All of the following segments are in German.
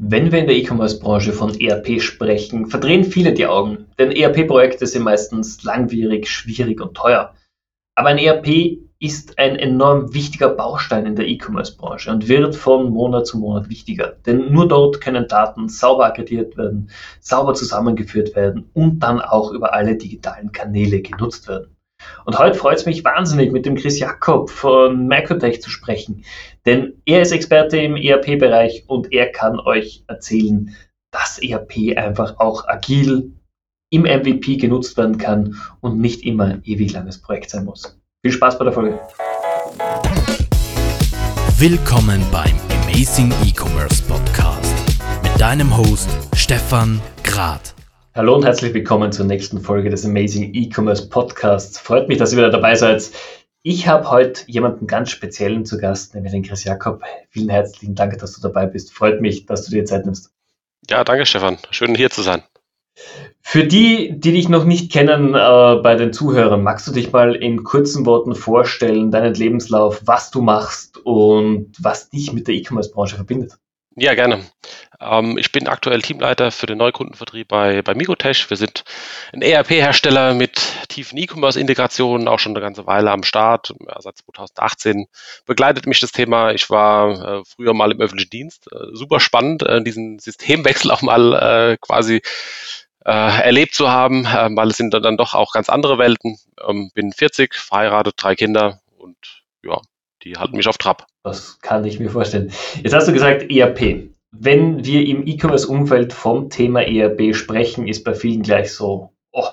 Wenn wir in der E-Commerce-Branche von ERP sprechen, verdrehen viele die Augen, denn ERP-Projekte sind meistens langwierig, schwierig und teuer. Aber ein ERP ist ein enorm wichtiger Baustein in der E-Commerce-Branche und wird von Monat zu Monat wichtiger. Denn nur dort können Daten sauber aggregiert werden, sauber zusammengeführt werden und dann auch über alle digitalen Kanäle genutzt werden. Und heute freut es mich wahnsinnig, mit dem Chris Jakob von Microtech zu sprechen, denn er ist Experte im ERP-Bereich und er kann euch erzählen, dass ERP einfach auch agil im MVP genutzt werden kann und nicht immer ein ewig langes Projekt sein muss. Viel Spaß bei der Folge. Willkommen beim Amazing E-Commerce Podcast mit deinem Host Stefan Grad. Hallo und herzlich willkommen zur nächsten Folge des Amazing E-Commerce Podcasts. Freut mich, dass ihr wieder dabei seid. Ich habe heute jemanden ganz speziellen zu Gast, nämlich den Chris Jakob. Vielen herzlichen Dank, dass du dabei bist. Freut mich, dass du dir Zeit nimmst. Ja, danke Stefan. Schön hier zu sein. Für die, die dich noch nicht kennen äh, bei den Zuhörern, magst du dich mal in kurzen Worten vorstellen, deinen Lebenslauf, was du machst und was dich mit der E-Commerce-Branche verbindet? Ja, gerne. Ähm, ich bin aktuell Teamleiter für den Neukundenvertrieb bei, bei Microtech. Wir sind ein ERP-Hersteller mit tiefen E-Commerce-Integrationen, auch schon eine ganze Weile am Start. Ja, seit 2018 begleitet mich das Thema. Ich war äh, früher mal im öffentlichen Dienst. Äh, super spannend, äh, diesen Systemwechsel auch mal äh, quasi äh, erlebt zu haben, äh, weil es sind dann doch auch ganz andere Welten. Ähm, bin 40, verheiratet, drei Kinder und ja, die halten mich auf Trab. Das kann ich mir vorstellen. Jetzt hast du gesagt ERP. Wenn wir im E-Commerce-Umfeld vom Thema ERP sprechen, ist bei vielen gleich so, oh,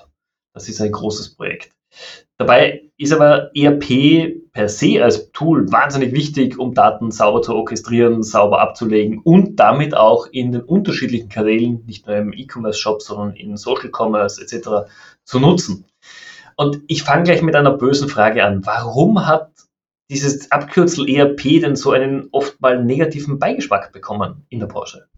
das ist ein großes Projekt. Dabei ist aber ERP per se als Tool wahnsinnig wichtig, um Daten sauber zu orchestrieren, sauber abzulegen und damit auch in den unterschiedlichen Kanälen, nicht nur im E-Commerce-Shop, sondern in Social Commerce etc. zu nutzen. Und ich fange gleich mit einer bösen Frage an. Warum hat dieses Abkürzel ERP denn so einen oft mal negativen Beigeschmack bekommen in der Branche?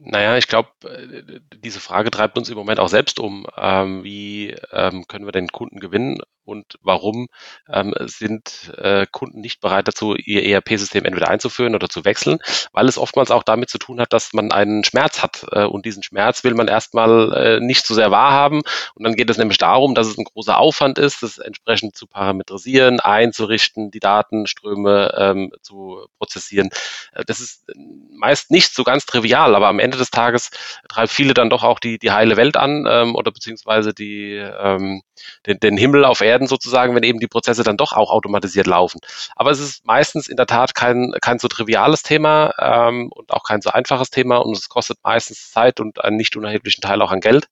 Naja, ich glaube, äh, diese Frage treibt uns im Moment auch selbst um. Ähm, wie ähm, können wir den Kunden gewinnen und warum ähm, sind äh, Kunden nicht bereit dazu, ihr ERP-System entweder einzuführen oder zu wechseln? Weil es oftmals auch damit zu tun hat, dass man einen Schmerz hat äh, und diesen Schmerz will man erstmal äh, nicht zu sehr wahrhaben. Und dann geht es nämlich darum, dass es ein großer Aufwand ist, das entsprechend zu parametrisieren, einzurichten, die Datenströme ähm, zu prozessieren. Äh, das ist meist nicht so ganz trivial, aber am Ende Ende des Tages treibt viele dann doch auch die, die heile Welt an ähm, oder beziehungsweise die, ähm, den, den Himmel auf Erden sozusagen, wenn eben die Prozesse dann doch auch automatisiert laufen. Aber es ist meistens in der Tat kein, kein so triviales Thema ähm, und auch kein so einfaches Thema und es kostet meistens Zeit und einen nicht unerheblichen Teil auch an Geld.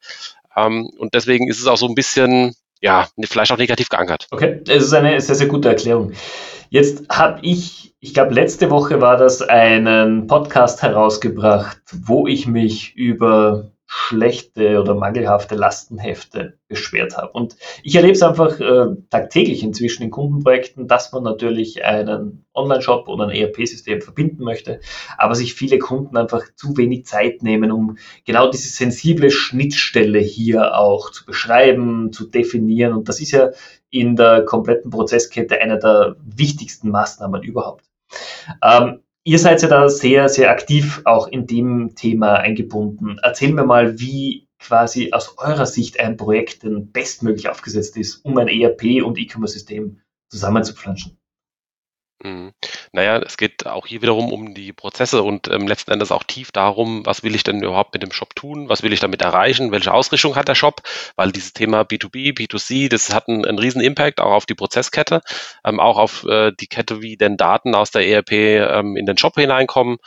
Ähm, und deswegen ist es auch so ein bisschen, ja, vielleicht auch negativ geankert. Okay, das ist eine sehr, sehr gute Erklärung. Jetzt habe ich, ich glaube, letzte Woche war das einen Podcast herausgebracht, wo ich mich über schlechte oder mangelhafte Lastenhefte beschwert habe. Und ich erlebe es einfach äh, tagtäglich inzwischen in Kundenprojekten, dass man natürlich einen Online-Shop oder ein ERP-System verbinden möchte, aber sich viele Kunden einfach zu wenig Zeit nehmen, um genau diese sensible Schnittstelle hier auch zu beschreiben, zu definieren. Und das ist ja in der kompletten Prozesskette eine der wichtigsten Maßnahmen überhaupt. Ähm, Ihr seid ja da sehr, sehr aktiv auch in dem Thema eingebunden. Erzähl mir mal, wie quasi aus eurer Sicht ein Projekt denn bestmöglich aufgesetzt ist, um ein ERP und E-Commerce-System zusammenzupflanschen. Mhm. Naja, es geht auch hier wiederum um die Prozesse und ähm, letzten Endes auch tief darum, was will ich denn überhaupt mit dem Shop tun, was will ich damit erreichen, welche Ausrichtung hat der Shop, weil dieses Thema B2B, B2C, das hat einen, einen riesen Impact auch auf die Prozesskette, ähm, auch auf äh, die Kette, wie denn Daten aus der ERP ähm, in den Shop hineinkommen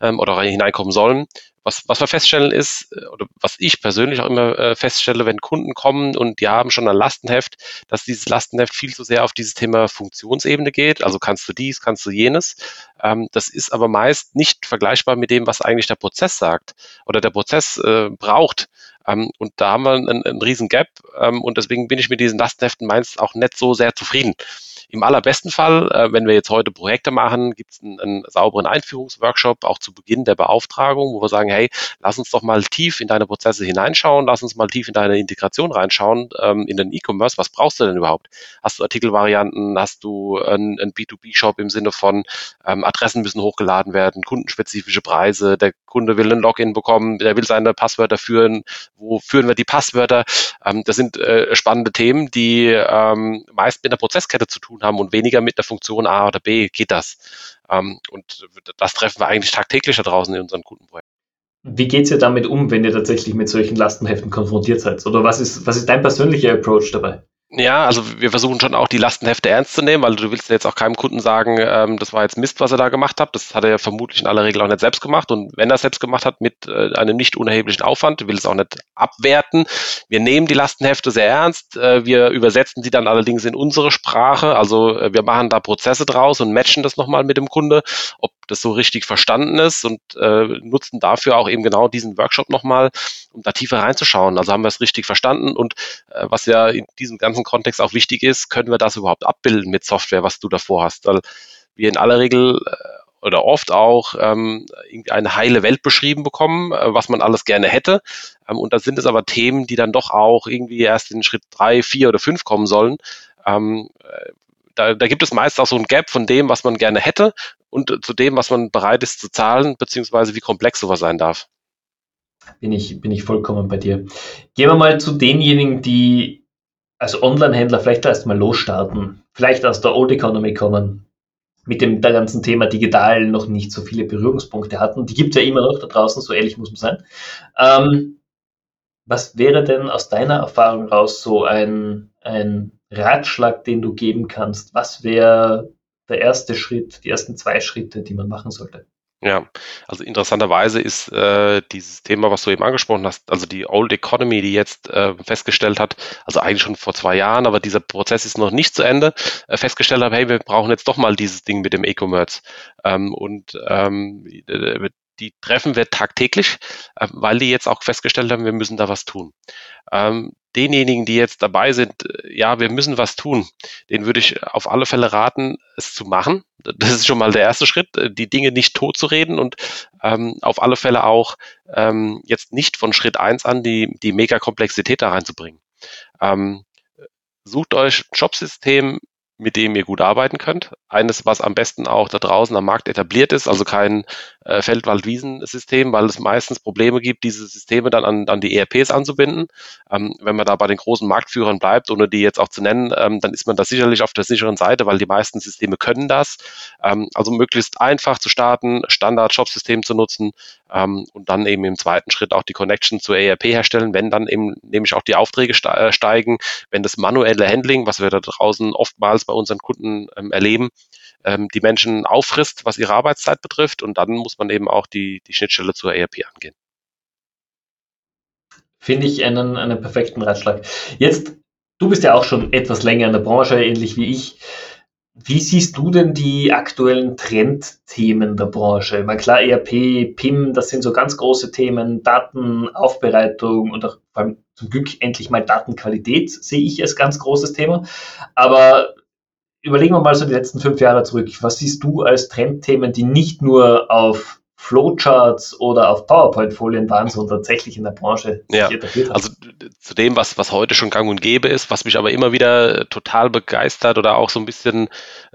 ähm, oder hineinkommen sollen was, was wir feststellen ist, äh, oder was ich persönlich auch immer äh, feststelle, wenn Kunden kommen und die haben schon ein Lastenheft, dass dieses Lastenheft viel zu sehr auf dieses Thema Funktionsebene geht. Also kannst du dies, kannst du jenes. Ähm, das ist aber meist nicht vergleichbar mit dem, was eigentlich der Prozess sagt oder der Prozess äh, braucht. Ähm, und da haben wir einen, einen riesen Gap ähm, und deswegen bin ich mit diesen Lastenheften meist auch nicht so sehr zufrieden. Im allerbesten Fall, äh, wenn wir jetzt heute Projekte machen, gibt es einen, einen sauberen Einführungsworkshop, auch zu Beginn der Beauftragung, wo wir sagen, hey, lass uns doch mal tief in deine Prozesse hineinschauen, lass uns mal tief in deine Integration reinschauen, ähm, in den E-Commerce, was brauchst du denn überhaupt? Hast du Artikelvarianten, hast du einen, einen B2B-Shop im Sinne von ähm, Adressen müssen hochgeladen werden, kundenspezifische Preise, der Kunde will ein Login bekommen, der will seine Passwörter führen, wo führen wir die Passwörter? Ähm, das sind äh, spannende Themen, die ähm, meist mit der Prozesskette zu tun haben und weniger mit der Funktion A oder B geht das. Ähm, und das treffen wir eigentlich tagtäglich da draußen in unseren Kundenprojekten. Wie geht es ihr damit um, wenn ihr tatsächlich mit solchen Lastenheften konfrontiert seid? Oder was ist, was ist dein persönlicher Approach dabei? Ja, also wir versuchen schon auch die Lastenhefte ernst zu nehmen, weil du willst ja jetzt auch keinem Kunden sagen, ähm, das war jetzt Mist, was er da gemacht hat. Das hat er ja vermutlich in aller Regel auch nicht selbst gemacht. Und wenn er es selbst gemacht hat mit äh, einem nicht unerheblichen Aufwand, will es auch nicht abwerten. Wir nehmen die Lastenhefte sehr ernst. Äh, wir übersetzen die dann allerdings in unsere Sprache. Also äh, wir machen da Prozesse draus und matchen das nochmal mit dem Kunde, ob das so richtig verstanden ist und äh, nutzen dafür auch eben genau diesen Workshop nochmal, um da tiefer reinzuschauen. Also haben wir es richtig verstanden und äh, was ja in diesem ganzen Kontext auch wichtig ist, können wir das überhaupt abbilden mit Software, was du davor hast? Weil wir in aller Regel äh, oder oft auch ähm, eine heile Welt beschrieben bekommen, äh, was man alles gerne hätte. Ähm, und da sind es aber Themen, die dann doch auch irgendwie erst in Schritt drei, vier oder fünf kommen sollen. Ähm, äh, da, da gibt es meist auch so ein Gap von dem, was man gerne hätte und zu dem, was man bereit ist zu zahlen, beziehungsweise wie komplex sowas sein darf. Bin ich, bin ich vollkommen bei dir. Gehen wir mal zu denjenigen, die als Online-Händler vielleicht erst mal losstarten, vielleicht aus der Old Economy kommen, mit dem ganzen Thema digital noch nicht so viele Berührungspunkte hatten. Die gibt es ja immer noch da draußen, so ehrlich muss man sein. Ähm, was wäre denn aus deiner Erfahrung raus so ein, ein Ratschlag, den du geben kannst? Was wäre der erste Schritt, die ersten zwei Schritte, die man machen sollte? Ja, also interessanterweise ist äh, dieses Thema, was du eben angesprochen hast, also die Old Economy, die jetzt äh, festgestellt hat, also eigentlich schon vor zwei Jahren, aber dieser Prozess ist noch nicht zu Ende, äh, festgestellt hat, hey, wir brauchen jetzt doch mal dieses Ding mit dem E-Commerce. Ähm, und ähm, die treffen wir tagtäglich, äh, weil die jetzt auch festgestellt haben, wir müssen da was tun. Ähm, denjenigen, die jetzt dabei sind, äh, ja, wir müssen was tun, den würde ich auf alle Fälle raten, es zu machen. Das ist schon mal der erste Schritt, äh, die Dinge nicht tot zu reden und ähm, auf alle Fälle auch ähm, jetzt nicht von Schritt eins an die, die Mega-Komplexität da reinzubringen. Ähm, sucht euch ein Jobsystem, mit dem ihr gut arbeiten könnt. Eines, was am besten auch da draußen am Markt etabliert ist, also kein äh, Feld-Wald-Wiesen-System, weil es meistens Probleme gibt, diese Systeme dann an, an die ERPs anzubinden. Ähm, wenn man da bei den großen Marktführern bleibt, ohne die jetzt auch zu nennen, ähm, dann ist man da sicherlich auf der sicheren Seite, weil die meisten Systeme können das. Ähm, also möglichst einfach zu starten, Standard-Shop-System zu nutzen ähm, und dann eben im zweiten Schritt auch die Connection zur ERP herstellen, wenn dann eben nämlich auch die Aufträge äh, steigen, wenn das manuelle Handling, was wir da draußen oftmals bei unseren Kunden ähm, erleben, ähm, die Menschen auffrisst, was ihre Arbeitszeit betrifft. Und dann muss man eben auch die, die Schnittstelle zur ERP angehen. Finde ich einen, einen perfekten Ratschlag. Jetzt, du bist ja auch schon etwas länger in der Branche, ähnlich wie ich. Wie siehst du denn die aktuellen Trendthemen der Branche? Ich klar, ERP, PIM, das sind so ganz große Themen, Datenaufbereitung und auch vor zum Glück endlich mal Datenqualität sehe ich als ganz großes Thema. Aber überlegen wir mal so die letzten fünf Jahre zurück. Was siehst du als Trendthemen, die nicht nur auf Flowcharts oder auf PowerPoint-Folien waren, sondern tatsächlich in der Branche ja, Also zu dem, was, was heute schon gang und gäbe ist, was mich aber immer wieder total begeistert oder auch so ein bisschen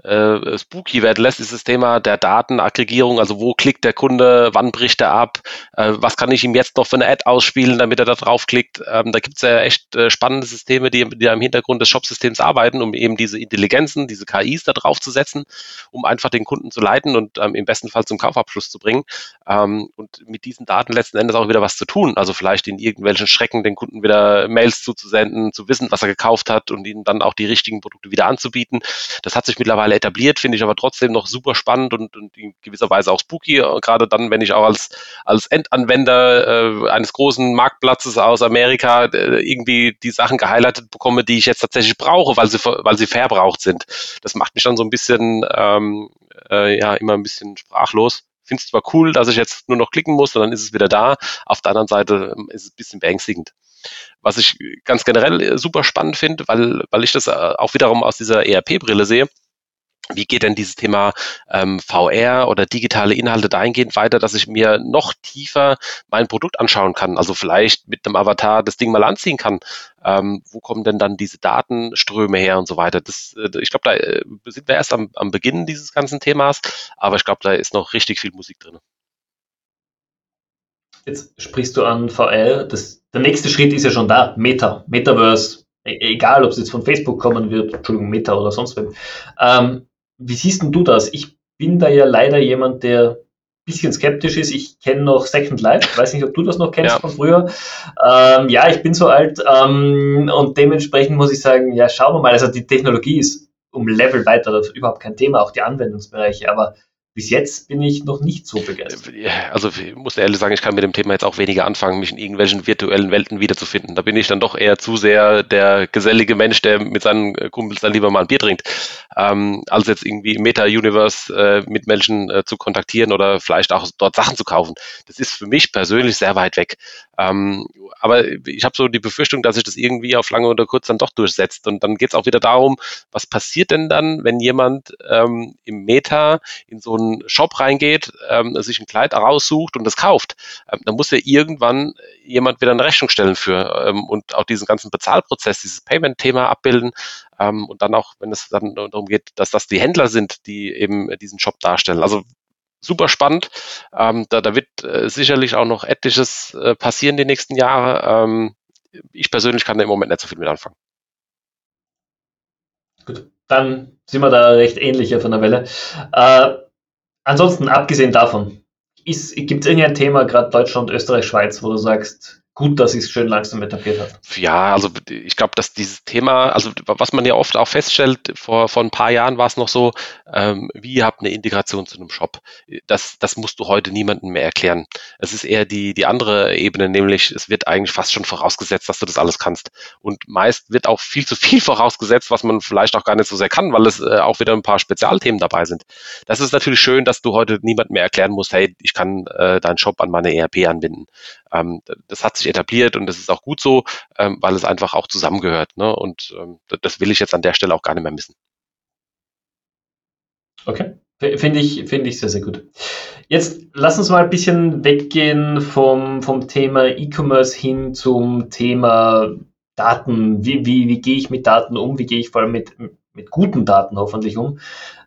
äh, spooky werden lässt, ist das Thema der Datenaggregierung. Also wo klickt der Kunde, wann bricht er ab, äh, was kann ich ihm jetzt noch für eine Ad ausspielen, damit er da draufklickt. Ähm, da gibt es ja echt äh, spannende Systeme, die, die im Hintergrund des Shopsystems arbeiten, um eben diese Intelligenzen, diese KIs da drauf zu setzen, um einfach den Kunden zu leiten und ähm, im besten Fall zum Kaufabschluss zu bringen. Ähm, und mit diesen Daten letzten Endes auch wieder was zu tun. Also vielleicht in irgendwelchen Schrecken den Kunden wieder Mails zuzusenden, zu wissen, was er gekauft hat und ihnen dann auch die richtigen Produkte wieder anzubieten. Das hat sich mittlerweile etabliert, finde ich aber trotzdem noch super spannend und, und in gewisser Weise auch spooky. Äh, gerade dann, wenn ich auch als, als Endanwender äh, eines großen Marktplatzes aus Amerika äh, irgendwie die Sachen gehighlightet bekomme, die ich jetzt tatsächlich brauche, weil sie, weil sie verbraucht sind. Das macht mich dann so ein bisschen, ähm, äh, ja, immer ein bisschen sprachlos finde es zwar cool, dass ich jetzt nur noch klicken muss und dann ist es wieder da. Auf der anderen Seite ähm, ist es ein bisschen beängstigend. Was ich ganz generell äh, super spannend finde, weil, weil ich das äh, auch wiederum aus dieser ERP-Brille sehe, wie geht denn dieses Thema ähm, VR oder digitale Inhalte dahingehend weiter, dass ich mir noch tiefer mein Produkt anschauen kann? Also vielleicht mit einem Avatar das Ding mal anziehen kann. Ähm, wo kommen denn dann diese Datenströme her und so weiter? Das, äh, ich glaube, da äh, sind wir erst am, am Beginn dieses ganzen Themas, aber ich glaube, da ist noch richtig viel Musik drin. Jetzt sprichst du an VR. Das, der nächste Schritt ist ja schon da. Meta, Metaverse, e, egal ob es jetzt von Facebook kommen wird, Entschuldigung, Meta oder sonst wem. Ähm, wie siehst du das? Ich bin da ja leider jemand, der ein bisschen skeptisch ist. Ich kenne noch Second Life. Ich weiß nicht, ob du das noch kennst ja. von früher. Ähm, ja, ich bin so alt ähm, und dementsprechend muss ich sagen, ja, schauen wir mal. Also die Technologie ist um Level weiter, das ist überhaupt kein Thema, auch die Anwendungsbereiche. Aber bis jetzt bin ich noch nicht so begeistert. Also ich muss ehrlich sagen, ich kann mit dem Thema jetzt auch weniger anfangen, mich in irgendwelchen virtuellen Welten wiederzufinden. Da bin ich dann doch eher zu sehr der gesellige Mensch, der mit seinen Kumpels dann lieber mal ein Bier trinkt, ähm, als jetzt irgendwie im Meta-Universe äh, mit Menschen äh, zu kontaktieren oder vielleicht auch dort Sachen zu kaufen. Das ist für mich persönlich sehr weit weg. Ähm, aber ich habe so die Befürchtung, dass sich das irgendwie auf lange oder kurz dann doch durchsetzt. Und dann geht es auch wieder darum, was passiert denn dann, wenn jemand ähm, im Meta in so einen Shop reingeht, ähm, sich ein Kleid raussucht und das kauft. Ähm, dann muss ja irgendwann jemand wieder eine Rechnung stellen für ähm, und auch diesen ganzen Bezahlprozess, dieses Payment-Thema abbilden. Ähm, und dann auch, wenn es dann darum geht, dass das die Händler sind, die eben diesen Shop darstellen. Also super spannend. Ähm, da, da wird äh, sicherlich auch noch etliches äh, passieren die nächsten Jahre. Ähm, ich persönlich kann da im Moment nicht so viel mit anfangen. Gut, dann sind wir da recht ähnlich von der Welle. Äh, ansonsten, abgesehen davon, gibt es irgendein Thema, gerade Deutschland, Österreich, Schweiz, wo du sagst, gut, dass es schön langsam etabliert hat. Ja, also ich glaube, dass dieses Thema, also was man ja oft auch feststellt, vor, vor ein paar Jahren war es noch so, ähm, wie ihr habt eine Integration zu einem Shop. Das, das musst du heute niemandem mehr erklären. Es ist eher die, die andere Ebene, nämlich es wird eigentlich fast schon vorausgesetzt, dass du das alles kannst. Und meist wird auch viel zu viel vorausgesetzt, was man vielleicht auch gar nicht so sehr kann, weil es äh, auch wieder ein paar Spezialthemen dabei sind. Das ist natürlich schön, dass du heute niemandem mehr erklären musst, hey, ich kann äh, deinen Shop an meine ERP anbinden. Ähm, das hat sich etabliert und das ist auch gut so, ähm, weil es einfach auch zusammengehört. Ne? Und ähm, das will ich jetzt an der Stelle auch gar nicht mehr missen. Okay, finde ich, finde ich sehr, sehr gut. Jetzt lass uns mal ein bisschen weggehen vom, vom Thema E-Commerce hin zum Thema Daten. Wie, wie, wie gehe ich mit Daten um? Wie gehe ich vor allem mit, mit guten Daten hoffentlich um?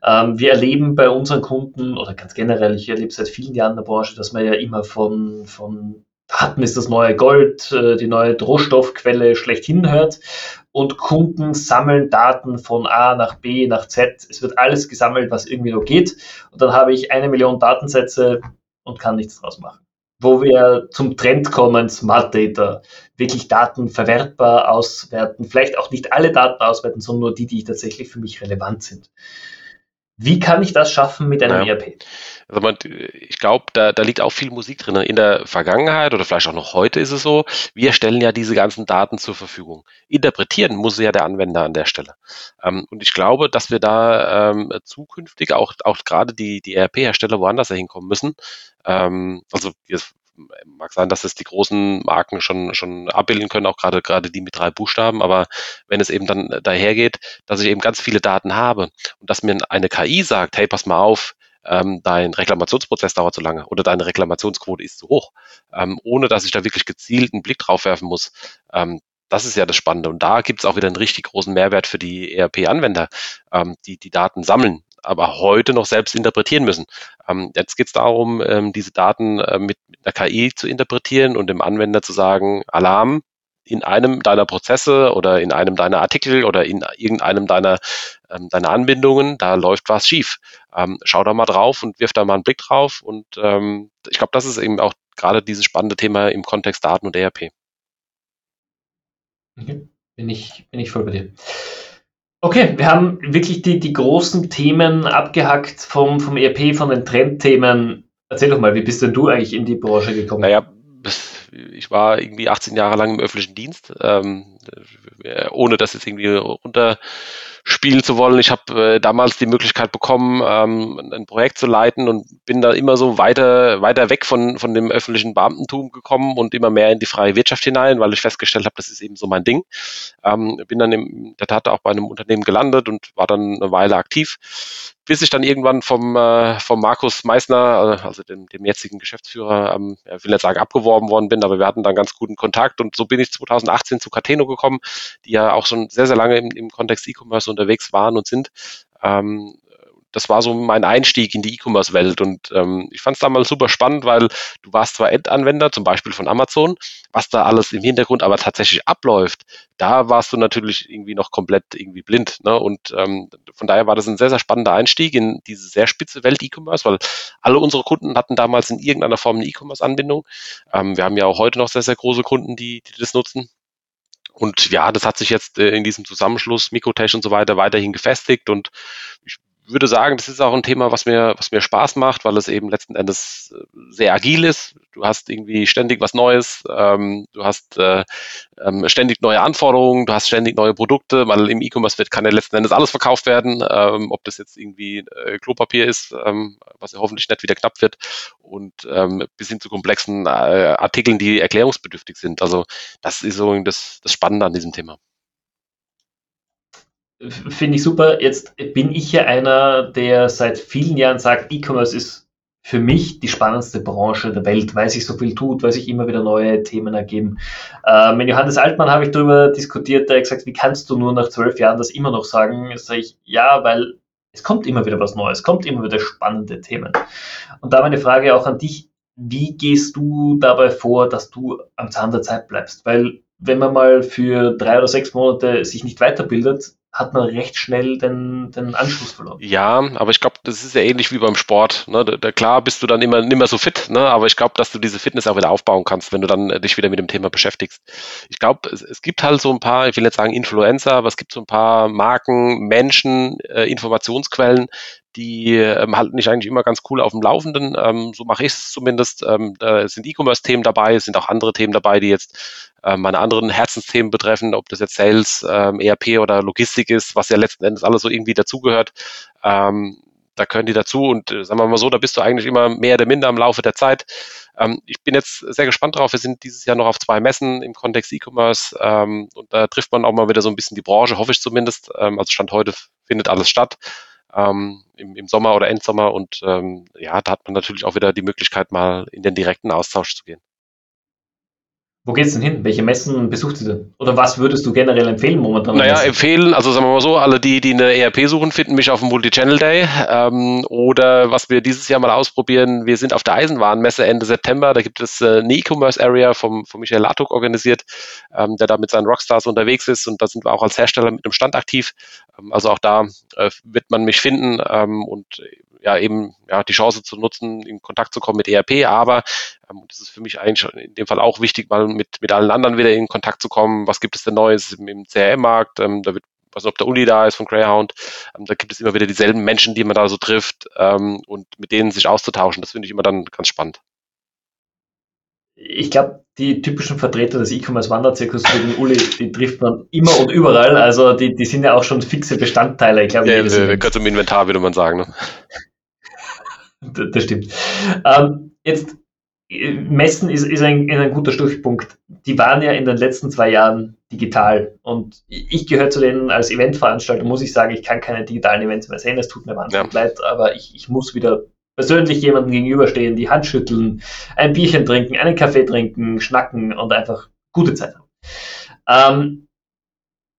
Ähm, wir erleben bei unseren Kunden oder ganz generell, ich erlebe seit vielen Jahren in der Branche, dass man ja immer von, von Daten ist das neue Gold, äh, die neue Rohstoffquelle schlechthin hört. Und Kunden sammeln Daten von A nach B nach Z. Es wird alles gesammelt, was irgendwie noch geht. Und dann habe ich eine Million Datensätze und kann nichts draus machen. Wo wir zum Trend kommen, Smart Data, wirklich Daten verwertbar auswerten, vielleicht auch nicht alle Daten auswerten, sondern nur die, die tatsächlich für mich relevant sind. Wie kann ich das schaffen mit einem ja. ERP? Also man, ich glaube, da, da liegt auch viel Musik drin. In der Vergangenheit oder vielleicht auch noch heute ist es so, wir stellen ja diese ganzen Daten zur Verfügung. Interpretieren muss ja der Anwender an der Stelle. Ähm, und ich glaube, dass wir da ähm, zukünftig auch, auch gerade die, die ERP-Hersteller woanders hinkommen müssen. Ähm, also jetzt mag sein, dass es die großen Marken schon, schon abbilden können, auch gerade, gerade die mit drei Buchstaben, aber wenn es eben dann dahergeht, dass ich eben ganz viele Daten habe und dass mir eine KI sagt, hey, pass mal auf, ähm, dein Reklamationsprozess dauert zu lange oder deine Reklamationsquote ist zu hoch, ähm, ohne dass ich da wirklich gezielt einen Blick drauf werfen muss. Ähm, das ist ja das Spannende. Und da gibt es auch wieder einen richtig großen Mehrwert für die ERP-Anwender, ähm, die die Daten sammeln, aber heute noch selbst interpretieren müssen. Ähm, jetzt geht es darum, ähm, diese Daten äh, mit, mit einer KI zu interpretieren und dem Anwender zu sagen, Alarm, in einem deiner Prozesse oder in einem deiner Artikel oder in irgendeinem deiner, ähm, deiner Anbindungen, da läuft was schief. Ähm, schau da mal drauf und wirf da mal einen Blick drauf. Und ähm, ich glaube, das ist eben auch gerade dieses spannende Thema im Kontext Daten und ERP. Okay. Bin ich, bin ich voll bei dir. Okay, wir haben wirklich die, die großen Themen abgehackt vom, vom ERP, von den Trendthemen. Erzähl doch mal, wie bist denn du eigentlich in die Branche gekommen? Naja, ich war irgendwie 18 Jahre lang im öffentlichen Dienst, ähm, ohne das jetzt irgendwie runterspielen zu wollen. Ich habe äh, damals die Möglichkeit bekommen, ähm, ein Projekt zu leiten und bin da immer so weiter, weiter weg von, von dem öffentlichen Beamtentum gekommen und immer mehr in die freie Wirtschaft hinein, weil ich festgestellt habe, das ist eben so mein Ding. Ähm, bin dann in der Tat auch bei einem Unternehmen gelandet und war dann eine Weile aktiv bis ich dann irgendwann vom, äh, vom Markus Meissner, also dem, dem jetzigen Geschäftsführer, ähm, ich will nicht sagen abgeworben worden bin, aber wir hatten dann ganz guten Kontakt und so bin ich 2018 zu Cateno gekommen, die ja auch schon sehr, sehr lange im, im Kontext E-Commerce unterwegs waren und sind. Ähm, das war so mein Einstieg in die E-Commerce-Welt und ähm, ich fand es damals super spannend, weil du warst zwar Endanwender, zum Beispiel von Amazon, was da alles im Hintergrund aber tatsächlich abläuft, da warst du natürlich irgendwie noch komplett irgendwie blind. Ne? Und ähm, von daher war das ein sehr, sehr spannender Einstieg in diese sehr spitze Welt E-Commerce, weil alle unsere Kunden hatten damals in irgendeiner Form eine E-Commerce-Anbindung. Ähm, wir haben ja auch heute noch sehr, sehr große Kunden, die, die das nutzen. Und ja, das hat sich jetzt äh, in diesem Zusammenschluss Mikrotech und so weiter weiterhin gefestigt und ich würde sagen, das ist auch ein Thema, was mir, was mir Spaß macht, weil es eben letzten Endes äh, sehr agil ist. Du hast irgendwie ständig was Neues, ähm, du hast äh, ähm, ständig neue Anforderungen, du hast ständig neue Produkte, weil im E-Commerce wird kann ja letzten Endes alles verkauft werden, ähm, ob das jetzt irgendwie äh, Klopapier ist, ähm, was ja hoffentlich nicht wieder knapp wird, und ähm, bis hin zu komplexen äh, Artikeln, die erklärungsbedürftig sind. Also das ist so das, das Spannende an diesem Thema. Finde ich super. Jetzt bin ich ja einer, der seit vielen Jahren sagt, E-Commerce ist für mich die spannendste Branche der Welt, weil sich so viel tut, weil sich immer wieder neue Themen ergeben. Äh, mit Johannes Altmann habe ich darüber diskutiert, der hat gesagt, wie kannst du nur nach zwölf Jahren das immer noch sagen? Sage ich, ja, weil es kommt immer wieder was Neues, kommt immer wieder spannende Themen. Und da meine Frage auch an dich, wie gehst du dabei vor, dass du am Zahn der Zeit bleibst? Weil wenn man mal für drei oder sechs Monate sich nicht weiterbildet, hat man recht schnell den, den Anschluss verloren. Ja, aber ich glaube, das ist ja ähnlich wie beim Sport. Ne? Da, da, klar bist du dann immer nicht mehr so fit, ne? aber ich glaube, dass du diese Fitness auch wieder aufbauen kannst, wenn du dann äh, dich wieder mit dem Thema beschäftigst. Ich glaube, es, es, gibt halt so ein paar, ich will jetzt sagen Influencer, aber es gibt so ein paar Marken, Menschen, äh, Informationsquellen, die ähm, halten mich eigentlich immer ganz cool auf dem Laufenden. Ähm, so mache ich es zumindest. Ähm, da sind E-Commerce-Themen dabei, es sind auch andere Themen dabei, die jetzt äh, meine anderen Herzensthemen betreffen, ob das jetzt Sales, ähm, ERP oder Logistik ist, was ja letzten Endes alles so irgendwie dazugehört. Ähm, da können die dazu und äh, sagen wir mal so, da bist du eigentlich immer mehr oder minder im Laufe der Zeit. Ähm, ich bin jetzt sehr gespannt drauf. Wir sind dieses Jahr noch auf zwei Messen im Kontext E-Commerce ähm, und da trifft man auch mal wieder so ein bisschen die Branche, hoffe ich zumindest. Ähm, also Stand heute findet alles statt ähm, im, im Sommer oder Endsommer und ähm, ja, da hat man natürlich auch wieder die Möglichkeit, mal in den direkten Austausch zu gehen. Wo geht's denn hin? Welche Messen besucht ihr denn? Oder was würdest du generell empfehlen momentan? Naja, empfehlen, also sagen wir mal so, alle, die, die eine ERP suchen, finden mich auf dem Multi-Channel Day. Ähm, oder was wir dieses Jahr mal ausprobieren, wir sind auf der Eisenwarenmesse Ende September. Da gibt es äh, eine E-Commerce Area vom, vom Michael Latuk organisiert, ähm, der da mit seinen Rockstars unterwegs ist. Und da sind wir auch als Hersteller mit einem Stand aktiv. Ähm, also auch da äh, wird man mich finden ähm, und ja eben ja, die Chance zu nutzen, in Kontakt zu kommen mit ERP, aber ähm, das ist für mich eigentlich in dem Fall auch wichtig, mal mit, mit allen anderen wieder in Kontakt zu kommen. Was gibt es denn Neues im, im CRM-Markt? Ähm, da wird nicht, ob der Uli da ist von Greyhound, ähm, da gibt es immer wieder dieselben Menschen, die man da so trifft ähm, und mit denen sich auszutauschen. Das finde ich immer dann ganz spannend. Ich glaube, die typischen Vertreter des E-Commerce-Wanderzirkus wie den Uli, die trifft man immer und überall. Also die, die sind ja auch schon fixe Bestandteile. Ich glaube, ja, gehört zum Inventar, würde man sagen. Ne? das stimmt. Ähm, jetzt, Messen ist, ist ein, ein guter Stichpunkt. Die waren ja in den letzten zwei Jahren digital. Und ich gehöre zu denen als Eventveranstalter, muss ich sagen, ich kann keine digitalen Events mehr sehen. Es tut mir wahnsinnig ja. leid, aber ich, ich muss wieder persönlich jemandem gegenüberstehen, die Hand schütteln, ein Bierchen trinken, einen Kaffee trinken, schnacken und einfach gute Zeit haben. Ähm,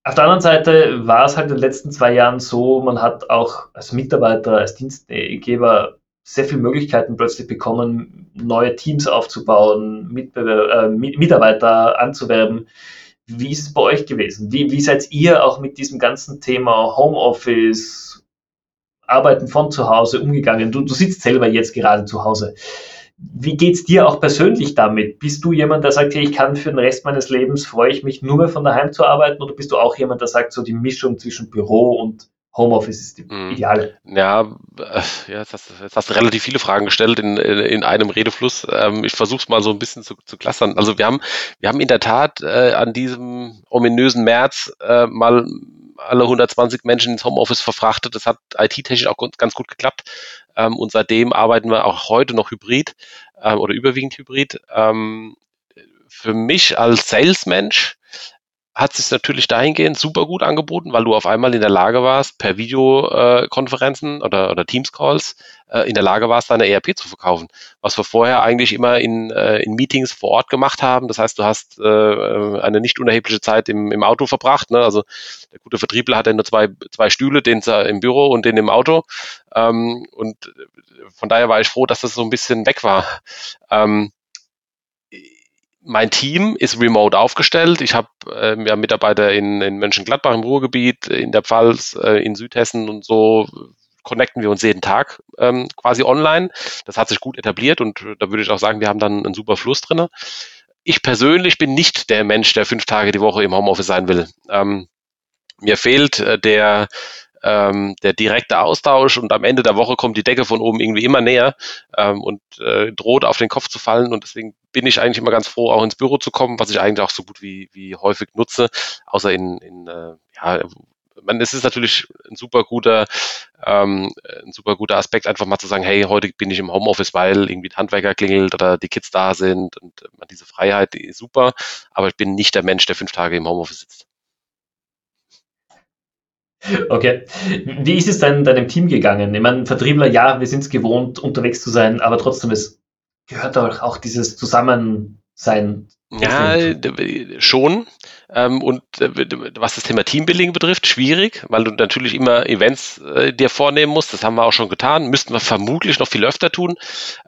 auf der anderen Seite war es halt in den letzten zwei Jahren so, man hat auch als Mitarbeiter, als Dienstgeber sehr viele Möglichkeiten plötzlich bekommen, neue Teams aufzubauen, Mitbewer äh, Mitarbeiter anzuwerben. Wie ist es bei euch gewesen? Wie, wie seid ihr auch mit diesem ganzen Thema Homeoffice, Arbeiten von zu Hause umgegangen? Du, du sitzt selber jetzt gerade zu Hause. Wie geht es dir auch persönlich damit? Bist du jemand, der sagt, hey, ich kann für den Rest meines Lebens, freue ich mich nur mehr von daheim zu arbeiten? Oder bist du auch jemand, der sagt, so die Mischung zwischen Büro und Homeoffice ist die mhm. ideale. Ja, äh, ja jetzt, hast, jetzt hast du relativ viele Fragen gestellt in, in, in einem Redefluss. Ähm, ich versuche es mal so ein bisschen zu, zu clustern. Also wir haben, wir haben in der Tat äh, an diesem ominösen März äh, mal alle 120 Menschen ins Homeoffice verfrachtet. Das hat IT-technisch auch ganz gut geklappt. Ähm, und seitdem arbeiten wir auch heute noch hybrid ähm, oder überwiegend hybrid. Ähm, für mich als Salesmensch hat sich natürlich dahingehend super gut angeboten, weil du auf einmal in der Lage warst, per Videokonferenzen oder, oder Teams-Calls äh, in der Lage warst, deine ERP zu verkaufen. Was wir vorher eigentlich immer in, äh, in Meetings vor Ort gemacht haben. Das heißt, du hast äh, eine nicht unerhebliche Zeit im, im Auto verbracht. Ne? Also der gute Vertriebler hat ja nur zwei, zwei Stühle, den im Büro und den im Auto. Ähm, und von daher war ich froh, dass das so ein bisschen weg war. Ähm, mein Team ist remote aufgestellt. Ich habe äh, ja Mitarbeiter in, in Mönchengladbach im Ruhrgebiet, in der Pfalz, äh, in Südhessen und so connecten wir uns jeden Tag ähm, quasi online. Das hat sich gut etabliert und da würde ich auch sagen, wir haben dann einen super Fluss drinne. Ich persönlich bin nicht der Mensch, der fünf Tage die Woche im Homeoffice sein will. Ähm, mir fehlt äh, der ähm, der direkte Austausch und am Ende der Woche kommt die Decke von oben irgendwie immer näher ähm, und äh, droht auf den Kopf zu fallen. Und deswegen bin ich eigentlich immer ganz froh, auch ins Büro zu kommen, was ich eigentlich auch so gut wie, wie häufig nutze, außer in, in äh, ja, man, es ist natürlich ein super guter, ähm, ein super guter Aspekt, einfach mal zu sagen, hey, heute bin ich im Homeoffice, weil irgendwie der Handwerker klingelt oder die Kids da sind und äh, diese Freiheit die ist super, aber ich bin nicht der Mensch, der fünf Tage im Homeoffice sitzt. Okay. Wie ist es dann deinem Team gegangen? Ich meine, Vertriebler, ja, wir sind es gewohnt, unterwegs zu sein, aber trotzdem, es gehört auch, auch dieses Zusammensein ja, schon. Ähm, und äh, was das Thema Teambuilding betrifft, schwierig, weil du natürlich immer Events äh, dir vornehmen musst. Das haben wir auch schon getan. Müssten wir vermutlich noch viel öfter tun.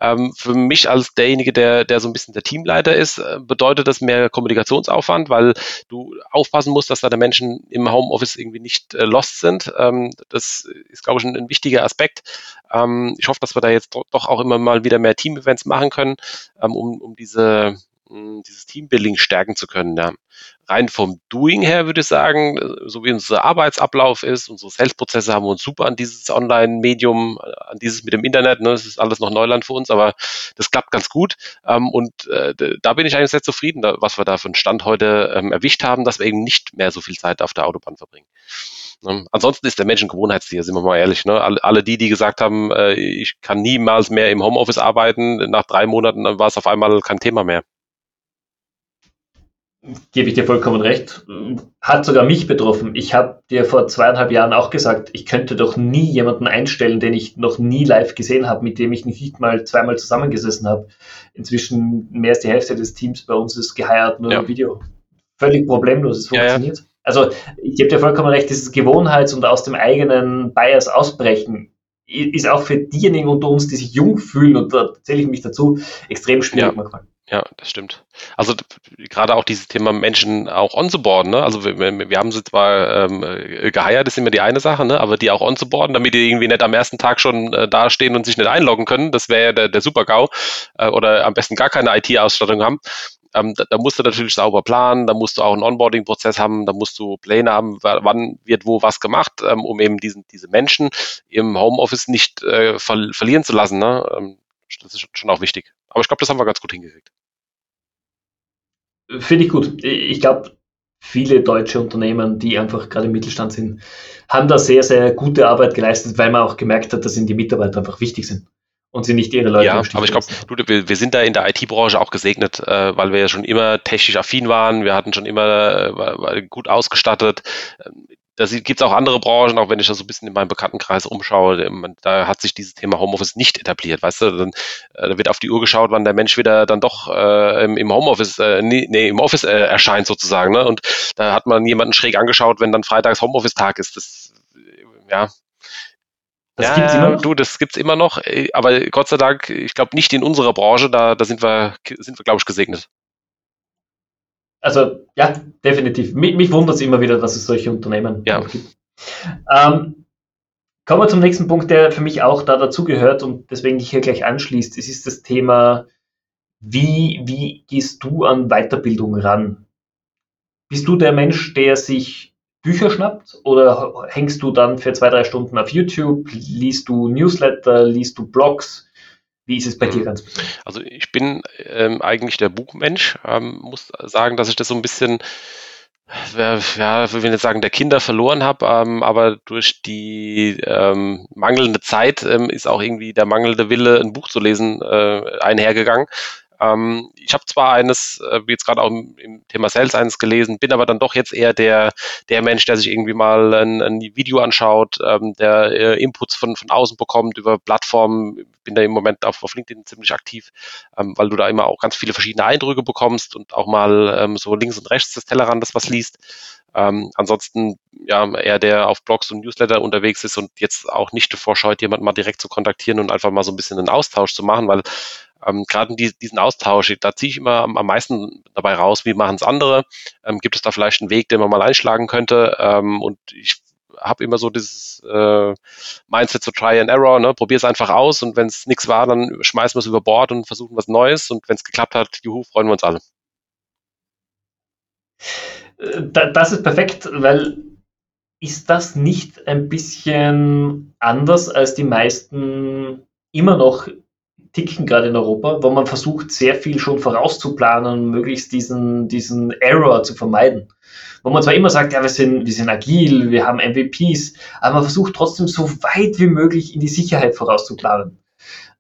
Ähm, für mich als derjenige, der, der so ein bisschen der Teamleiter ist, äh, bedeutet das mehr Kommunikationsaufwand, weil du aufpassen musst, dass deine Menschen im Homeoffice irgendwie nicht lost sind. Ähm, das ist, glaube ich, ein, ein wichtiger Aspekt. Ich hoffe, dass wir da jetzt doch auch immer mal wieder mehr Team-Events machen können, um, um diese dieses Teambuilding stärken zu können. Ja. Rein vom Doing her würde ich sagen, äh, so wie unser Arbeitsablauf ist, unsere Sales-Prozesse haben wir uns super an dieses Online-Medium, äh, an dieses mit dem Internet, ne, das ist alles noch Neuland für uns, aber das klappt ganz gut. Ähm, und äh, da bin ich eigentlich sehr zufrieden, da, was wir da für einen Stand heute ähm, erwischt haben, dass wir eben nicht mehr so viel Zeit auf der Autobahn verbringen. Ne? Ansonsten ist der Mensch ein Gewohnheitstier, sind wir mal ehrlich. Ne? Alle, alle die, die gesagt haben, äh, ich kann niemals mehr im Homeoffice arbeiten, nach drei Monaten war es auf einmal kein Thema mehr gebe ich dir vollkommen recht. Hat sogar mich betroffen. Ich habe dir vor zweieinhalb Jahren auch gesagt, ich könnte doch nie jemanden einstellen, den ich noch nie live gesehen habe, mit dem ich nicht mal zweimal zusammengesessen habe. Inzwischen mehr als die Hälfte des Teams bei uns ist geheiert nur ja. im Video. Völlig problemlos, es funktioniert. Ja, ja. Also ich gebe dir vollkommen recht, dieses Gewohnheits- und aus dem eigenen Bias ausbrechen ist auch für diejenigen unter uns, die sich jung fühlen, und da zähle ich mich dazu, extrem schwierig manchmal. Ja, das stimmt. Also gerade auch dieses Thema Menschen auch onzuboarden, ne? Also wir, wir haben sie zwar ähm, geheiert, ist immer die eine Sache, ne? Aber die auch onzuboarden, damit die irgendwie nicht am ersten Tag schon äh, dastehen und sich nicht einloggen können, das wäre ja der, der Super-GAU. Äh, oder am besten gar keine IT-Ausstattung haben. Ähm, da, da, musst du natürlich sauber planen, da musst du auch einen Onboarding-Prozess haben, da musst du Pläne haben, wann wird wo was gemacht, ähm, um eben diesen, diese Menschen im Homeoffice nicht äh, ver verlieren zu lassen. Ne? Ähm, das ist schon auch wichtig. Aber ich glaube, das haben wir ganz gut hingekriegt. Finde ich gut. Ich glaube, viele deutsche Unternehmen, die einfach gerade im Mittelstand sind, haben da sehr, sehr gute Arbeit geleistet, weil man auch gemerkt hat, dass ihnen die Mitarbeiter einfach wichtig sind und sie nicht ihre Leute Ja, aber ich glaube, wir, wir, sind da in der IT-Branche auch gesegnet, äh, weil wir ja schon immer technisch affin waren, wir hatten schon immer äh, gut ausgestattet. Da gibt es auch andere Branchen, auch wenn ich da so ein bisschen in meinem Bekanntenkreis umschaue, da hat sich dieses Thema Homeoffice nicht etabliert, weißt du, dann, äh, da wird auf die Uhr geschaut, wann der Mensch wieder dann doch äh, im Homeoffice, äh, nee, im Office äh, erscheint sozusagen, ne? und da hat man jemanden schräg angeschaut, wenn dann freitags Homeoffice-Tag ist, das, ja, das ja, gibt's immer noch? du, das gibt's immer noch, äh, aber Gott sei Dank, ich glaube nicht in unserer Branche, da, da sind wir, sind wir, glaube ich, gesegnet. Also ja, definitiv. Mich, mich wundert es immer wieder, dass es solche Unternehmen ja. gibt. Ähm, kommen wir zum nächsten Punkt, der für mich auch da dazugehört und deswegen hier gleich anschließt. Es ist das Thema, wie, wie gehst du an Weiterbildung ran? Bist du der Mensch, der sich Bücher schnappt oder hängst du dann für zwei, drei Stunden auf YouTube, liest du Newsletter, liest du Blogs? Wie ist es bei dir mhm. ganz persönlich? Also ich bin ähm, eigentlich der Buchmensch, ähm, muss sagen, dass ich das so ein bisschen ja, ich will nicht sagen, der Kinder verloren habe, ähm, aber durch die ähm, mangelnde Zeit ähm, ist auch irgendwie der mangelnde Wille, ein Buch zu lesen, äh, einhergegangen. Ähm, ich habe zwar eines, äh, wie jetzt gerade auch im, im, Thema Sales eines gelesen, bin aber dann doch jetzt eher der, der Mensch, der sich irgendwie mal ein, ein Video anschaut, der äh, Inputs von, von außen bekommt über Plattformen. Bin da im Moment auf, auf LinkedIn ziemlich aktiv, ähm, weil du da immer auch ganz viele verschiedene Eindrücke bekommst und auch mal ähm, so links und rechts des Tellerrandes was liest. Ähm, ansonsten ja eher der auf Blogs und Newsletter unterwegs ist und jetzt auch nicht davor scheut, jemanden mal direkt zu kontaktieren und einfach mal so ein bisschen einen Austausch zu machen, weil ähm, gerade die, diesen Austausch, da ziehe ich immer am, meisten dabei raus, wie machen es andere. Ähm, gibt es da vielleicht einen Weg, den man mal einschlagen könnte? Ähm, und ich habe immer so dieses äh, Mindset zu Try and Error, ne? probier es einfach aus und wenn es nichts war, dann schmeißen wir es über Bord und versuchen was Neues und wenn es geklappt hat, juhu, freuen wir uns alle. Äh, das ist perfekt, weil ist das nicht ein bisschen anders als die meisten immer noch ticken, gerade in Europa, wo man versucht, sehr viel schon vorauszuplanen, möglichst diesen, diesen Error zu vermeiden. Wo man zwar immer sagt, ja, wir sind, wir sind agil, wir haben MVPs, aber man versucht trotzdem so weit wie möglich in die Sicherheit vorauszuplanen.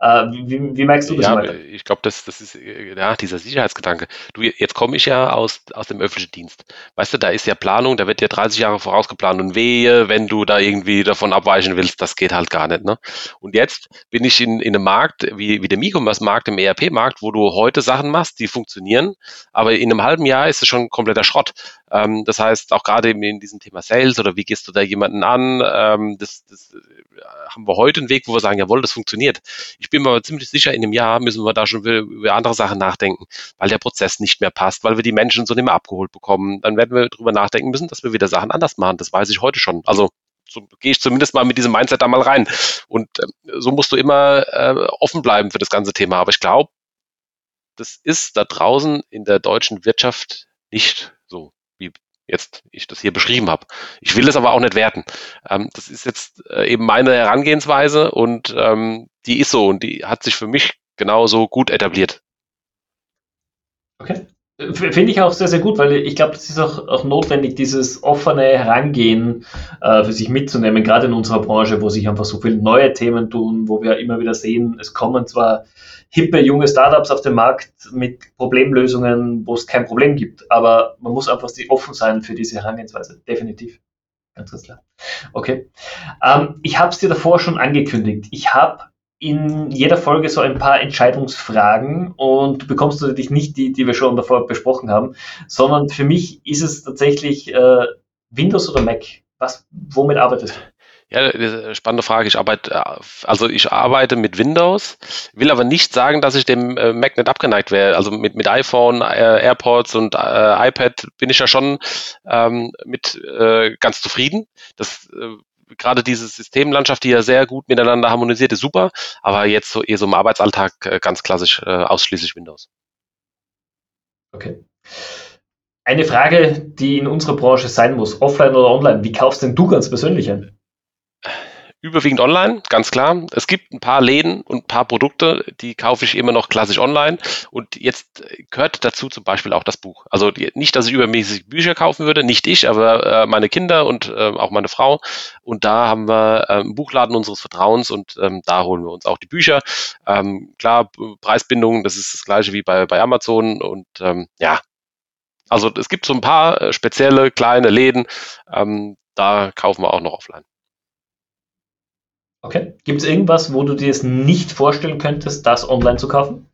Äh, wie, wie, merkst du das? Ja, ich glaube, das, das ist ja dieser Sicherheitsgedanke. Du, jetzt komme ich ja aus, aus dem öffentlichen Dienst. Weißt du, da ist ja Planung, da wird ja 30 Jahre vorausgeplant und wehe, wenn du da irgendwie davon abweichen willst, das geht halt gar nicht. Ne? Und jetzt bin ich in, in einem Markt, wie, wie dem E-Commerce-Markt, im ERP-Markt, wo du heute Sachen machst, die funktionieren, aber in einem halben Jahr ist es schon kompletter Schrott. Ähm, das heißt, auch gerade in diesem Thema Sales oder wie gehst du da jemanden an, ähm, das, das äh, haben wir heute einen Weg, wo wir sagen, jawohl, das funktioniert. Ich bin mir aber ziemlich sicher, in einem Jahr müssen wir da schon über andere Sachen nachdenken, weil der Prozess nicht mehr passt, weil wir die Menschen so nicht mehr abgeholt bekommen. Dann werden wir darüber nachdenken müssen, dass wir wieder Sachen anders machen. Das weiß ich heute schon. Also so gehe ich zumindest mal mit diesem Mindset da mal rein. Und äh, so musst du immer äh, offen bleiben für das ganze Thema. Aber ich glaube, das ist da draußen in der deutschen Wirtschaft nicht jetzt ich das hier beschrieben habe. Ich will das aber auch nicht werten. Ähm, das ist jetzt äh, eben meine Herangehensweise und ähm, die ist so und die hat sich für mich genauso gut etabliert. Okay. Finde ich auch sehr, sehr gut, weil ich glaube, es ist auch, auch notwendig, dieses offene Herangehen äh, für sich mitzunehmen, gerade in unserer Branche, wo sich einfach so viele neue Themen tun, wo wir immer wieder sehen, es kommen zwar hippe, junge Startups auf den Markt mit Problemlösungen, wo es kein Problem gibt, aber man muss einfach offen sein für diese Herangehensweise, definitiv. Ganz, ganz klar. Okay. Ähm, ich habe es dir davor schon angekündigt. Ich habe in jeder Folge so ein paar Entscheidungsfragen und du bekommst natürlich nicht die, die wir schon davor besprochen haben, sondern für mich ist es tatsächlich äh, Windows oder Mac. Was, womit arbeitest du? Ja, spannende Frage. Ich arbeite, äh, also ich arbeite mit Windows, will aber nicht sagen, dass ich dem äh, Mac nicht abgeneigt wäre. Also mit, mit iPhone, äh, AirPods und äh, iPad bin ich ja schon ähm, mit äh, ganz zufrieden. Das äh, gerade diese Systemlandschaft, die ja sehr gut miteinander harmonisiert, ist super, aber jetzt so eher so im Arbeitsalltag äh, ganz klassisch äh, ausschließlich Windows. Okay. Eine Frage, die in unserer Branche sein muss, offline oder online, wie kaufst denn du ganz persönlich ein? Überwiegend online, ganz klar. Es gibt ein paar Läden und ein paar Produkte, die kaufe ich immer noch klassisch online. Und jetzt gehört dazu zum Beispiel auch das Buch. Also nicht, dass ich übermäßig Bücher kaufen würde, nicht ich, aber äh, meine Kinder und äh, auch meine Frau. Und da haben wir äh, einen Buchladen unseres Vertrauens und ähm, da holen wir uns auch die Bücher. Ähm, klar, Preisbindung, das ist das gleiche wie bei, bei Amazon. Und ähm, ja, also es gibt so ein paar äh, spezielle kleine Läden, da kaufen wir auch noch offline. Okay. Gibt es irgendwas, wo du dir es nicht vorstellen könntest, das online zu kaufen?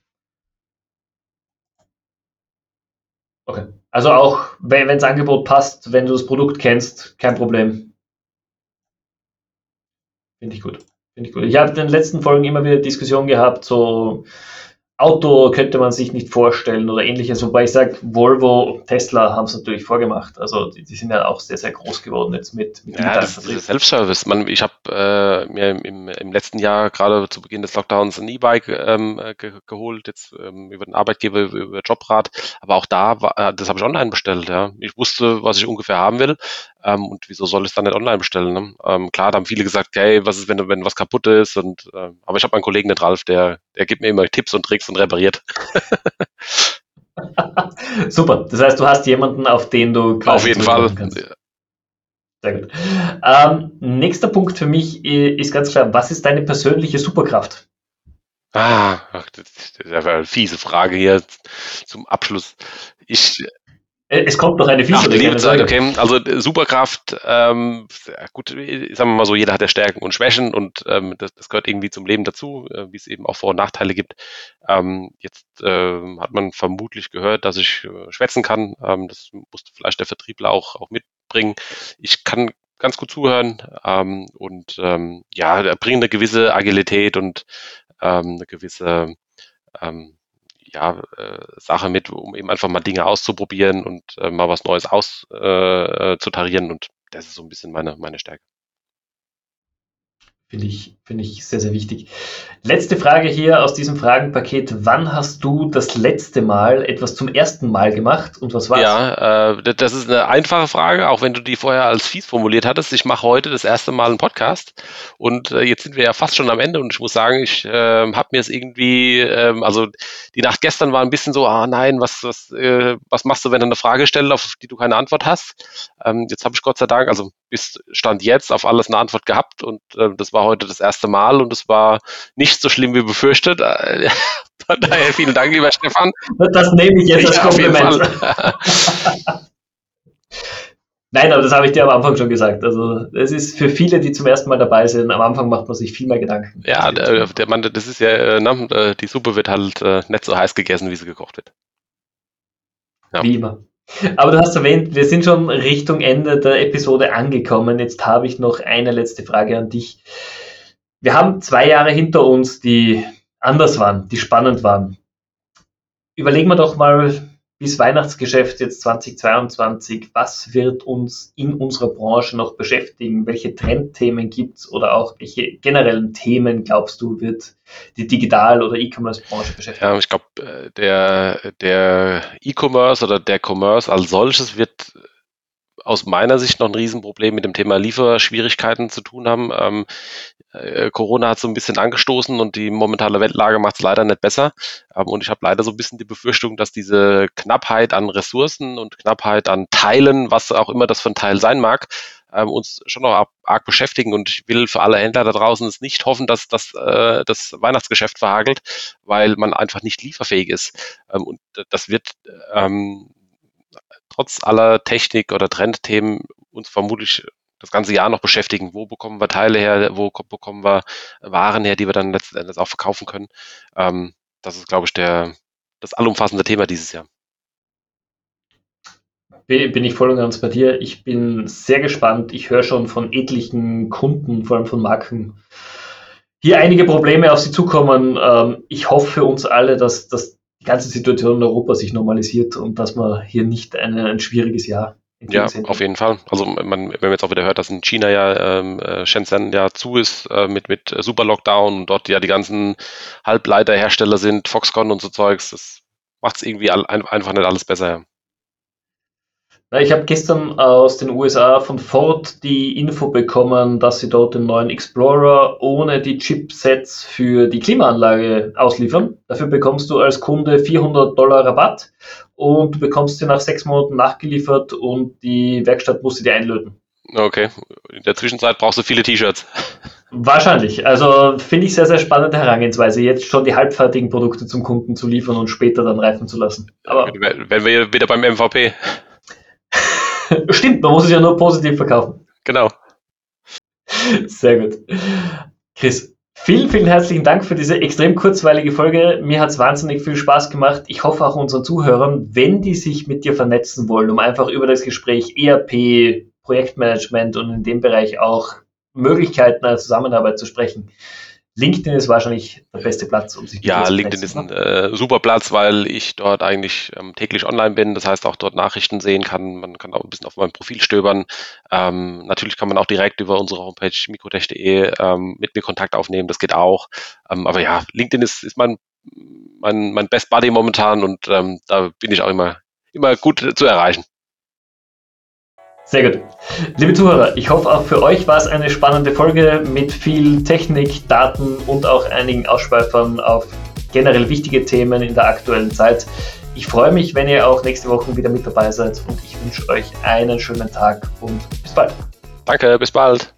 Okay. Also auch, wenn das Angebot passt, wenn du das Produkt kennst, kein Problem. Finde ich gut. Finde ich gut. Ich habe in den letzten Folgen immer wieder Diskussionen gehabt, so Auto könnte man sich nicht vorstellen oder ähnliches, wobei ich sage, Volvo, Tesla haben es natürlich vorgemacht. Also die, die, sind ja auch sehr, sehr groß geworden jetzt mit, mit ja, das ist Self-Service. ich habe äh, mir im, im, letzten Jahr gerade zu Beginn des Lockdowns ein E-Bike ähm, ge geholt, jetzt ähm, über den Arbeitgeber, über Jobrat. Aber auch da, war, äh, das habe ich online bestellt. Ja. Ich wusste, was ich ungefähr haben will. Ähm, und wieso soll ich es dann nicht online bestellen? Ne? Ähm, klar, da haben viele gesagt, hey, was ist, wenn, wenn was kaputt ist? Und, äh, aber ich habe meinen Kollegen, den Ralf, der, der gibt mir immer Tipps und Tricks und repariert. Super. Das heißt, du hast jemanden, auf den du Auf jeden Fall. Kannst. Sehr gut. Ähm, nächster Punkt für mich ist ganz klar, was ist deine persönliche Superkraft? Ah, das ist eine fiese Frage hier zum Abschluss. Ich äh, es kommt noch eine fiese liebe Zeit, okay. Also äh, Superkraft, ähm, gut, sagen wir mal so, jeder hat ja Stärken und Schwächen und ähm, das, das gehört irgendwie zum Leben dazu, äh, wie es eben auch Vor- und Nachteile gibt. Ähm, jetzt äh, hat man vermutlich gehört, dass ich äh, schwätzen kann. Ähm, das musste vielleicht der Vertriebler auch, auch mitbringen. Ich kann ganz gut zuhören ähm, und ähm, ja, bringt eine gewisse Agilität und ähm, eine gewisse ähm, ja, äh, Sache mit, um eben einfach mal Dinge auszuprobieren und äh, mal was Neues auszutarieren. Äh, und das ist so ein bisschen meine, meine Stärke. Finde ich, finde ich sehr, sehr wichtig. Letzte Frage hier aus diesem Fragenpaket. Wann hast du das letzte Mal etwas zum ersten Mal gemacht und was war? Ja, äh, das ist eine einfache Frage, auch wenn du die vorher als fies formuliert hattest. Ich mache heute das erste Mal einen Podcast und äh, jetzt sind wir ja fast schon am Ende und ich muss sagen, ich äh, habe mir es irgendwie, äh, also die Nacht gestern war ein bisschen so, ah nein, was, was, äh, was machst du, wenn du eine Frage stellst, auf die du keine Antwort hast? Ähm, jetzt habe ich Gott sei Dank, also bis Stand jetzt auf alles eine Antwort gehabt und äh, das war heute das erste Mal und es war nicht so schlimm wie befürchtet. Von daher vielen Dank, lieber Stefan. Das nehme ich jetzt als Kompliment. Nein, aber das habe ich dir am Anfang schon gesagt. Also es ist für viele, die zum ersten Mal dabei sind, am Anfang macht man sich viel mehr Gedanken. Ja, der, der Mann, das ist ja, äh, äh, die Suppe wird halt äh, nicht so heiß gegessen, wie sie gekocht wird. Ja. Wie immer. Aber du hast erwähnt, wir sind schon Richtung Ende der Episode angekommen. Jetzt habe ich noch eine letzte Frage an dich. Wir haben zwei Jahre hinter uns, die anders waren, die spannend waren. Überlegen wir doch mal bis Weihnachtsgeschäft jetzt 2022, was wird uns in unserer Branche noch beschäftigen? Welche Trendthemen gibt es oder auch welche generellen Themen, glaubst du, wird die Digital- oder E-Commerce-Branche beschäftigen? Ja, ich glaube, äh, der, der E-Commerce oder der Commerce als solches wird aus meiner Sicht noch ein Riesenproblem mit dem Thema Lieferschwierigkeiten zu tun haben. Ähm, äh, Corona hat so ein bisschen angestoßen und die momentane Weltlage macht es leider nicht besser. Ähm, und ich habe leider so ein bisschen die Befürchtung, dass diese Knappheit an Ressourcen und Knappheit an Teilen, was auch immer das für ein Teil sein mag, ähm, uns schon noch arg beschäftigen. Und ich will für alle Händler da draußen es nicht hoffen, dass das, äh, das Weihnachtsgeschäft verhagelt, weil man einfach nicht lieferfähig ist. Ähm, und das wird ähm, trotz aller Technik oder Trendthemen uns vermutlich das ganze Jahr noch beschäftigen. Wo bekommen wir Teile her? Wo bekommen wir Waren her, die wir dann letzten Endes auch verkaufen können? Ähm, das ist, glaube ich, der, das allumfassende Thema dieses Jahr. Bin ich voll und ganz bei dir. Ich bin sehr gespannt. Ich höre schon von etlichen Kunden, vor allem von Marken, hier einige Probleme auf sie zukommen. Ähm, ich hoffe für uns alle, dass, dass die ganze Situation in Europa sich normalisiert und dass man hier nicht eine, ein schwieriges Jahr ja, auf jeden Fall. Also man, wenn man jetzt auch wieder hört, dass in China ja ähm, äh, Shenzhen ja zu ist äh, mit, mit Super Lockdown und dort ja die ganzen Halbleiterhersteller sind, Foxconn und so Zeugs, das macht es irgendwie all, einfach nicht alles besser. Ja. Ich habe gestern aus den USA von Ford die Info bekommen, dass sie dort den neuen Explorer ohne die Chipsets für die Klimaanlage ausliefern. Dafür bekommst du als Kunde 400 Dollar Rabatt und du bekommst sie nach sechs Monaten nachgeliefert und die Werkstatt muss sie dir einlöten. Okay, in der Zwischenzeit brauchst du viele T-Shirts. Wahrscheinlich. Also finde ich sehr, sehr spannende Herangehensweise, jetzt schon die halbfertigen Produkte zum Kunden zu liefern und später dann reifen zu lassen. Aber wenn wir wieder beim MVP. Stimmt, man muss es ja nur positiv verkaufen. Genau. Sehr gut. Chris, vielen, vielen herzlichen Dank für diese extrem kurzweilige Folge. Mir hat es wahnsinnig viel Spaß gemacht. Ich hoffe auch unseren Zuhörern, wenn die sich mit dir vernetzen wollen, um einfach über das Gespräch ERP, Projektmanagement und in dem Bereich auch Möglichkeiten einer Zusammenarbeit zu sprechen, LinkedIn ist wahrscheinlich der beste Platz, um sich Ja, LinkedIn ist ein äh, super Platz, weil ich dort eigentlich ähm, täglich online bin. Das heißt, auch dort Nachrichten sehen kann. Man kann auch ein bisschen auf meinem Profil stöbern. Ähm, natürlich kann man auch direkt über unsere Homepage mikrotech.de ähm, mit mir Kontakt aufnehmen. Das geht auch. Ähm, aber ja, LinkedIn ist, ist mein, mein, mein Best Buddy momentan und ähm, da bin ich auch immer, immer gut zu erreichen. Sehr gut. Liebe Zuhörer, ich hoffe auch für euch war es eine spannende Folge mit viel Technik, Daten und auch einigen Ausschweifern auf generell wichtige Themen in der aktuellen Zeit. Ich freue mich, wenn ihr auch nächste Woche wieder mit dabei seid und ich wünsche euch einen schönen Tag und bis bald. Danke, bis bald.